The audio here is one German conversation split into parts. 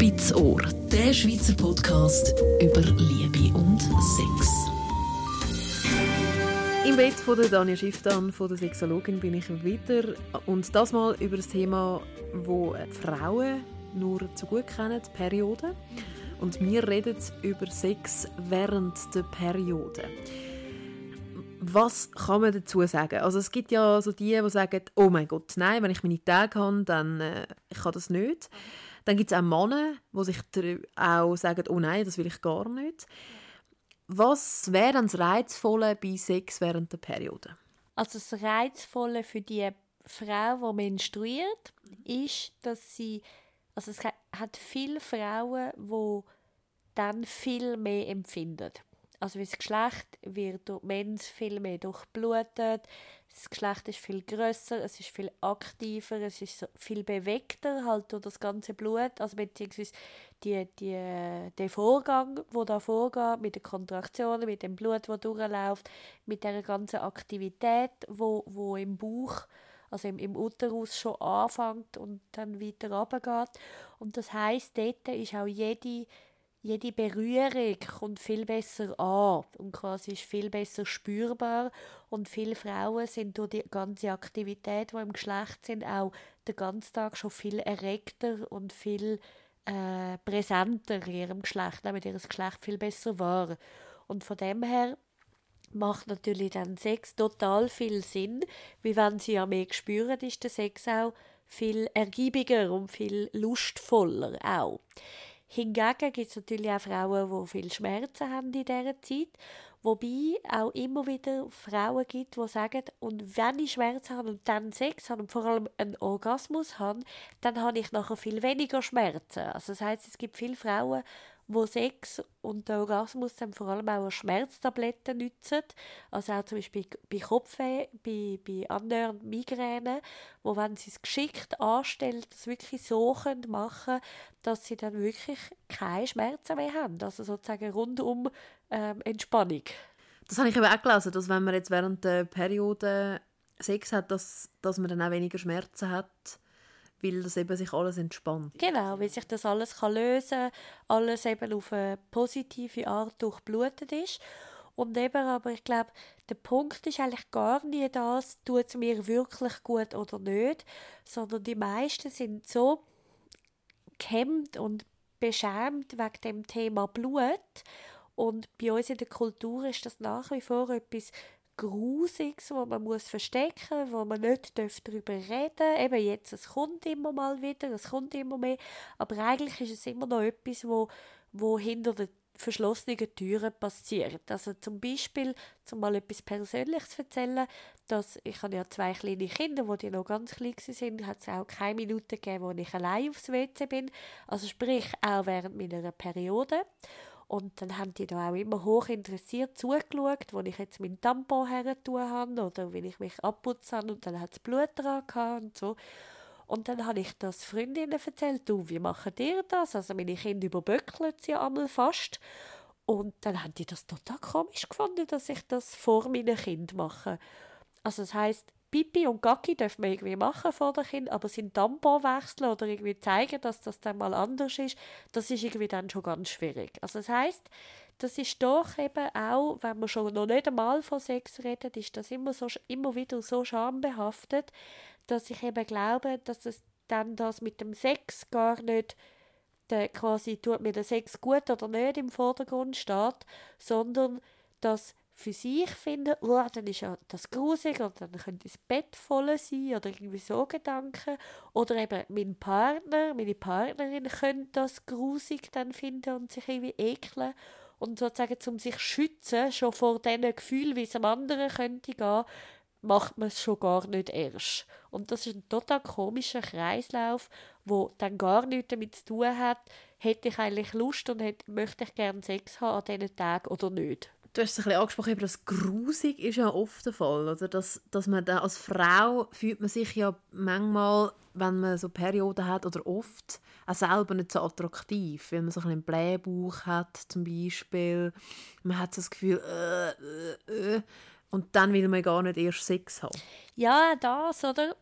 Spitz Ohr, der Schweizer Podcast über Liebe und Sex. Im Bett von der Dania Schifftan, von der Sexologin, bin ich wieder. Und das mal über das Thema, wo Frauen nur zu gut kennen, die Periode. Und wir reden über Sex während der Periode. Was kann man dazu sagen? Also es gibt ja so die, die sagen, oh mein Gott, nein, wenn ich meine Tage habe, dann äh, ich kann das nicht. Dann gibt es auch Männer, die sich auch sagen, oh nein, das will ich gar nicht. Was wäre das Reizvolle bei Sex während der Periode? Also das Reizvolle für die Frau, die menstruiert, ist, dass sie, also es hat viele Frauen, die dann viel mehr empfinden. Also das Geschlecht wird durch Mens viel mehr durchblutet, das Geschlecht ist viel größer, es ist viel aktiver, es ist viel bewegter halt durch das ganze Blut, also beziehungsweise die, die, der Vorgang, wo da vorgeht, mit den Kontraktionen, mit dem Blut, wo durchläuft, mit der ganzen Aktivität, wo, wo im Bauch also im, im Uterus schon anfängt und dann weiter runtergeht. Und das heißt, dort ist auch jede jede Berührung kommt viel besser an und quasi ist viel besser spürbar und viele Frauen sind durch die ganze Aktivität, die im Geschlecht sind, auch den ganzen Tag schon viel erregter und viel äh, präsenter in ihrem Geschlecht, damit ihr Geschlecht viel besser war. Und von dem her macht natürlich dann Sex total viel Sinn, wie wenn sie ja mehr spüren, ist der Sex auch viel ergiebiger und viel lustvoller auch. Hingegen gibt es natürlich auch Frauen, die viel Schmerzen haben in dieser Zeit. Wobei auch immer wieder Frauen gibt, die sagen, und wenn ich Schmerzen habe und dann Sex habe und vor allem einen Orgasmus habe, dann habe ich nachher viel weniger Schmerzen. Also das heißt, es gibt viele Frauen, wo Sex und der Orgasmus dann vor allem auch Schmerztabletten nützen. Also auch zum Beispiel bei Kopfweh, bei, bei anderen Migräne, wo wenn sie es geschickt anstellen, das wirklich so können machen dass sie dann wirklich keine Schmerzen mehr haben. Also sozusagen rundum ähm, Entspannung. Das habe ich eben auch gelesen, dass wenn man jetzt während der Periode Sex hat, dass, dass man dann auch weniger Schmerzen hat weil das eben sich alles entspannt. Genau, weil sich das alles kann lösen kann, alles eben auf eine positive Art durchblutet ist. Und eben, aber ich glaube, der Punkt ist eigentlich gar nicht das, tut es mir wirklich gut oder nicht, sondern die meisten sind so gehemmt und beschämt wegen dem Thema Blut. Und bei uns in der Kultur ist das nach wie vor etwas Grusiges, wo man muss verstecken, wo man nicht darüber reden darf. Eben jetzt, es kommt immer mal wieder, es kommt immer mehr, aber eigentlich ist es immer noch etwas, wo, wo hinter den verschlossenen Türen passiert. Also zum Beispiel, zum mal etwas Persönliches zu erzählen, dass ich habe ja zwei kleine Kinder, wo die noch ganz klein sind, hat es auch keine Minute gegeben, wo ich allein aufs WC bin. Also sprich auch während meiner Periode. Und dann haben die da auch immer hoch interessiert zugeschaut, wo ich jetzt meinen Tampon her habe oder wenn ich mich abputze und dann hat es Blut dran und so. Und dann habe ich das Freundinnen erzählt, du, wie machen ihr das? Also meine Kinder überböckeln sie ja einmal fast. Und dann haben die das total komisch gefunden, dass ich das vor meinen Kindern mache. Also das heißt, Pipi und Gacki dürfen wir irgendwie machen vor den Kindern, aber sind Tampon wechseln oder irgendwie zeigen, dass das dann mal anders ist, das ist irgendwie dann schon ganz schwierig. Also das heißt, das ist doch eben auch, wenn man schon noch nicht einmal von Sex redet, ist das immer, so, immer wieder so schambehaftet, dass ich eben glaube, dass es dann das mit dem Sex gar nicht der, quasi tut mir der Sex gut oder nicht im Vordergrund steht, sondern dass für sich finden, oh, dann ist ja das grusig oder dann könnte das Bett voll sein oder irgendwie so Gedanken. Oder eben mein Partner, meine Partnerin könnte das grusig dann finden und sich irgendwie ekeln. Und sozusagen, um sich schützen, schon vor diesen Gefühlen, wie es am anderen könnte gehen, macht man es schon gar nicht erst. Und das ist ein total komischer Kreislauf, wo dann gar nichts damit zu tun hat, hätte ich eigentlich Lust und hätte, möchte ich gerne Sex haben an diesen Tagen oder nicht. Du hast es ein bisschen angesprochen, aber das grusig ist ja oft der Fall, oder? Dass, dass man da als Frau fühlt man sich ja manchmal, wenn man so Perioden hat oder oft, auch selber nicht so attraktiv, weil man so einen Blähbauch hat zum Beispiel. Man hat so das Gefühl, äh, äh, äh, und dann will man gar nicht erst Sex haben. Ja, das, oder?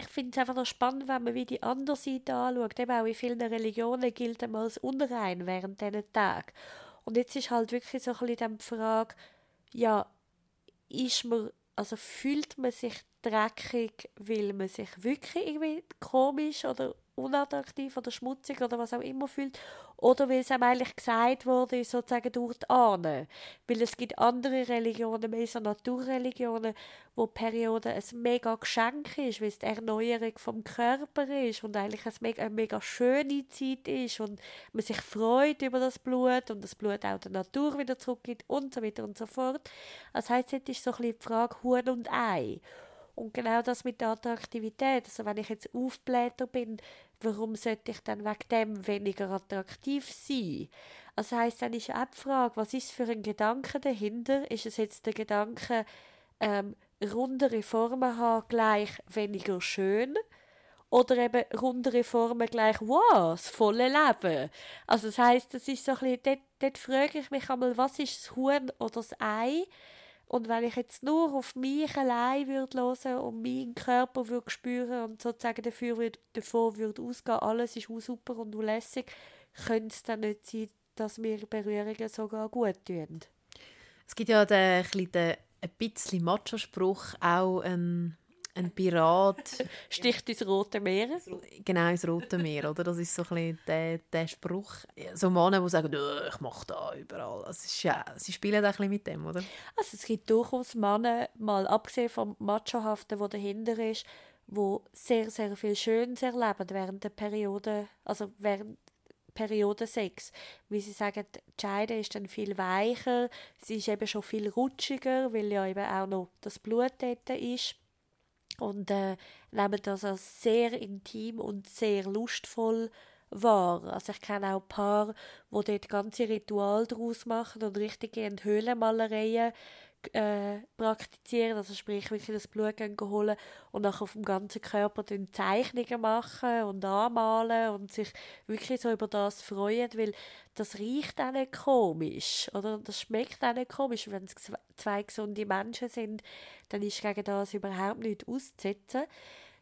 ich finde es einfach noch spannend, wenn man wie die andere Seite anschaut. Eben auch in vielen Religionen gilt man als unrein während diesen Tagen. Und jetzt ist halt wirklich so ein bisschen die Frage, ja, ist man, also fühlt man sich dreckig, weil man sich wirklich irgendwie komisch oder unattraktiv oder schmutzig oder was auch immer fühlt oder weil es einem eigentlich gesagt wurde, sozusagen durch die Ahnen. Weil es gibt andere Religionen, mehr Naturreligionen, wo die Periode ein mega Geschenk ist, weil es die Erneuerung vom Körper ist und eigentlich eine mega, eine mega schöne Zeit ist und man sich freut über das Blut und das Blut auch der Natur wieder zurückgibt und so weiter und so fort. Das heisst, jetzt ist so ein bisschen die Frage Huhn und Ei. Und genau das mit der Attraktivität. Also wenn ich jetzt Aufblätter bin, warum sollte ich dann wegen dem weniger attraktiv sein? Also heisst dann ist auch die Frage, was ist für ein Gedanke dahinter? Ist es jetzt der Gedanke, ähm, rundere Formen haben gleich weniger schön? Oder eben rundere Formen gleich, wow, das volle Leben. Also das heisst, das ist so ein bisschen, dort, dort frage ich mich einmal, was ist das Huhn oder das Ei? Und wenn ich jetzt nur auf mich allein würde hören und meinen Körper würde spüren und sozusagen dafür würde, davon würde ausgehen, alles ist super und lässig, könnte es dann nicht sein, dass mir Berührungen sogar gut tun. Es gibt ja den, den ein bisschen Macho-Spruch, auch ein ein Pirat. Sticht ins Rote Meer. Genau, ins Rote Meer, oder? Das ist so ein bisschen der, der Spruch. So Männer, die sagen, ich mache da überall. Also ja, sie spielen auch ein bisschen mit dem, oder? Also es gibt durchaus Männer, mal abgesehen vom Machohaften, der dahinter ist, wo sehr, sehr viel Schönes erleben während der Periode, also während Periode 6. Wie sie sagen, die Scheide ist dann viel weicher, sie ist eben schon viel rutschiger, weil ja eben auch noch das Blut dort ist und äh, nehmen das als sehr intim und sehr lustvoll wahr. Also ich kenne auch Paar, die dort ganze Ritual daraus machen und richtige Höhlenmalereien äh, praktizieren, also sprich wirklich das Blut holen und nachher auf dem ganzen Körper Zeichnungen machen und anmalen und sich wirklich so über das freuen, weil das riecht auch nicht komisch oder? Das schmeckt auch nicht komisch, wenn es zwei gesunde Menschen sind, dann ist gegen das überhaupt nicht auszusetzen.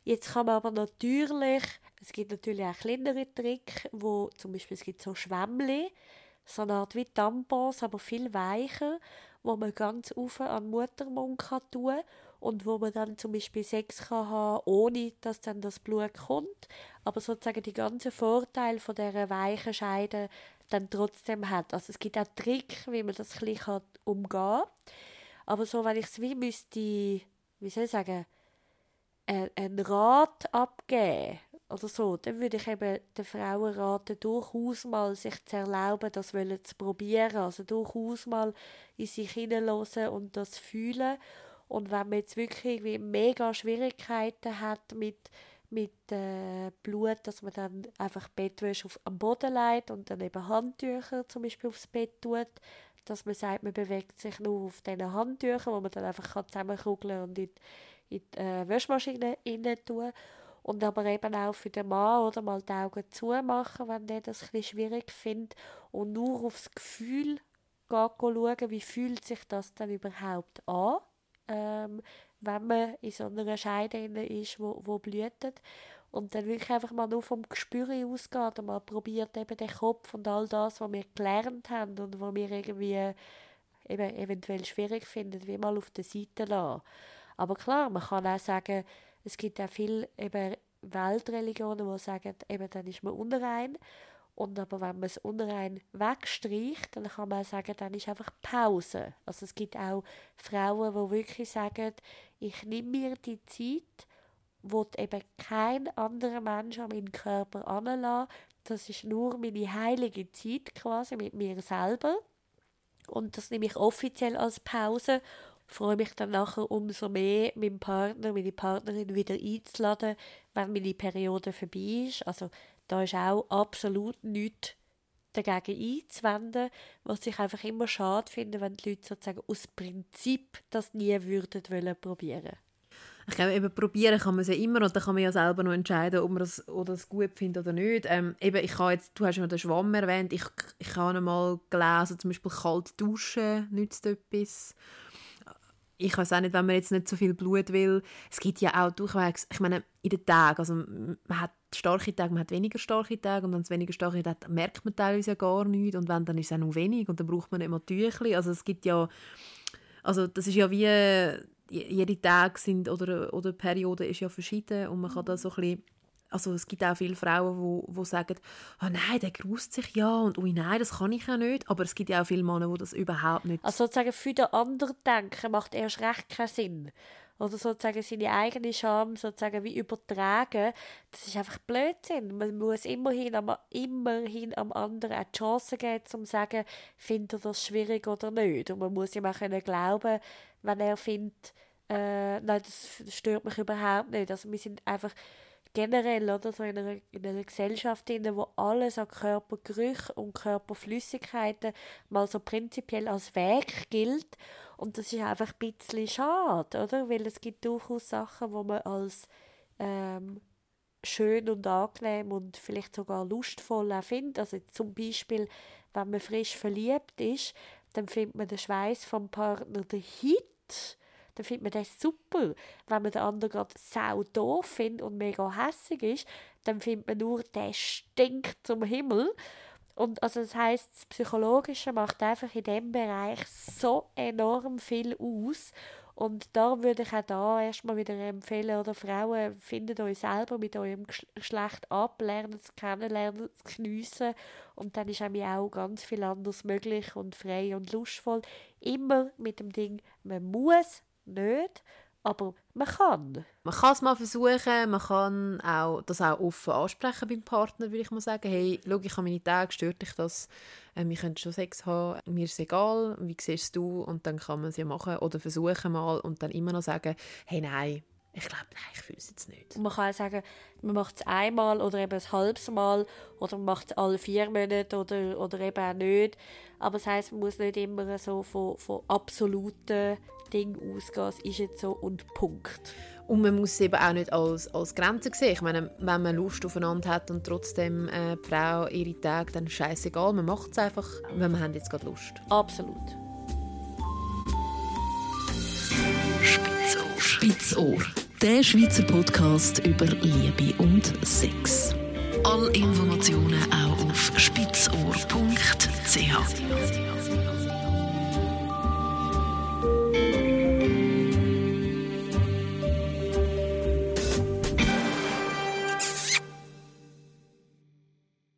Jetzt kann man aber natürlich, es gibt natürlich auch kleinere Tricks, wo zum Beispiel es gibt so Schwämmli, so eine Art wie Tampons, aber viel weicher wo man ganz auf an den Muttermund kann tun und wo man dann zum Beispiel Sex kann haben, ohne dass dann das Blut kommt, aber sozusagen die ganzen Vorteile von dieser weichen Scheide dann trotzdem hat. Also es gibt auch Trick, wie man das ein bisschen umgehen kann. Aber so, wenn ich es wie müsste, wie soll ich sagen, einen Rat abgeben oder so, dann würde ich eben den Frauen raten, durchaus mal sich zu erlauben, das zu probieren. Also durchaus mal in sich hineinlassen und das fühlen. Und wenn man jetzt wirklich mega Schwierigkeiten hat mit, mit äh, Blut, dass man dann einfach Bettwäsche auf, am Boden legt und dann eben Handtücher zum Beispiel aufs Bett tut, dass man sagt, man bewegt sich nur auf diesen Handtüchern, wo man dann einfach zusammenkugeln und in, in die äh, Wäschmaschine rein tun und aber eben auch für den Mann oder mal die Augen zumachen, wenn der das ein schwierig findet und nur aufs Gefühl schauen, wie fühlt sich das dann überhaupt an, ähm, wenn man in so einer Scheide ist, wo, wo blühtet. Und dann wirklich einfach mal nur vom Gespür ausgeht und mal probiert eben den Kopf und all das, was wir gelernt haben und was wir irgendwie eben eventuell schwierig finden, wie mal auf der Seite lassen. Aber klar, man kann auch sagen, es gibt ja viele eben Weltreligionen, die sagen, eben, dann ist man unrein. Und aber wenn man es unrein wegstreicht, dann kann man sagen, dann ist einfach Pause. Also es gibt auch Frauen, die wirklich sagen, ich nehme mir die Zeit, wo eben kein anderer Mensch an meinen Körper anlässt. Das ist nur meine heilige Zeit quasi mit mir selber. Und das nehme ich offiziell als Pause freue mich dann nachher umso mehr, meinen Partner, meine Partnerin wieder einzuladen, wenn meine Periode vorbei ist. Also da ist auch absolut nichts dagegen einzuwenden, was ich einfach immer schade finde, wenn die Leute sozusagen aus Prinzip das nie würden wollen probieren. Ich glaube, eben probieren kann man es ja immer und dann kann man ja selber noch entscheiden, ob man das, oder das gut findet oder nicht. Ähm, eben, ich habe jetzt, du hast ja den Schwamm erwähnt, ich, ich habe einmal gelesen, zum Beispiel kalt duschen nützt etwas ich weiß auch nicht, wenn man jetzt nicht so viel Blut will. Es gibt ja auch durchwegs, ich meine, in den Tagen, also man hat starke Tage, man hat weniger starke Tage und wenn es weniger starke Tage hat, merkt man teilweise ja gar nichts und wenn, dann ist es auch noch wenig und dann braucht man immer Tüchli. Also es gibt ja, also das ist ja wie, jede Tag sind oder, oder Periode ist ja verschieden und man kann da so ein bisschen also es gibt auch viele Frauen, wo, wo sagen, oh nein, der grust sich ja und ui nein, das kann ich ja nicht. Aber es gibt ja auch viele Männer, die das überhaupt nicht... Also sozusagen für den anderen denken macht erst recht keinen Sinn. Oder sozusagen seine eigene Scham sozusagen wie übertragen, das ist einfach Blödsinn. Man muss immerhin am, immerhin am anderen eine Chance geben, um zu sagen, findet er das schwierig oder nicht. Und man muss ihm auch können glauben, wenn er findet, äh, nein, das stört mich überhaupt nicht. Also wir sind einfach generell oder so in einer, in einer Gesellschaft, in wo alles an Körpergerüch und Körperflüssigkeiten mal so prinzipiell als Weg gilt. Und das ist einfach ein bisschen schade, oder? Weil es gibt durchaus Sachen, wo man als ähm, schön und angenehm und vielleicht sogar lustvoll auch findet. Also zum Beispiel, wenn man frisch verliebt ist, dann findet man den Schweiß vom Partner der Hit dann findet man das super. Wenn man den anderen gerade sau doof findet und mega hässig ist, dann findet man nur, der stinkt zum Himmel. Und also das heißt, das Psychologische macht einfach in dem Bereich so enorm viel aus. Und da würde ich auch da erstmal wieder empfehlen, oder Frauen, findet euch selber mit eurem Geschlecht ab, lernt es kennen, lernt es geniessen. Und dann ist auch ganz viel anderes möglich und frei und lustvoll. Immer mit dem Ding, man muss nicht, aber man kann. Man kann es mal versuchen, man kann auch, das auch offen ansprechen beim Partner, würde ich mal sagen. Hey, schau, ich habe meine Tage, stört dich das? Äh, wir können schon Sex haben, mir ist egal, wie siehst du? Und dann kann man es ja machen oder versuchen mal und dann immer noch sagen, hey, nein, ich glaube, nein, ich fühle es jetzt nicht. Und man kann auch sagen, man macht es einmal oder eben ein halbes Mal oder man macht es alle vier Monate oder, oder eben auch nicht. Aber das heisst, man muss nicht immer so von, von absoluten Ding ausgehen, es ist jetzt so und Punkt. Und man muss es eben auch nicht als, als Grenze sehen. Ich meine, wenn man Lust aufeinander hat und trotzdem äh, die Frau ihre Tage, dann ist es scheißegal. Man macht es einfach, wenn man jetzt gerade Lust. Absolut. Spitzohr. Spitzohr. Der Schweizer Podcast über Liebe und Sex. Alle Informationen auch auf spitzohr.ch.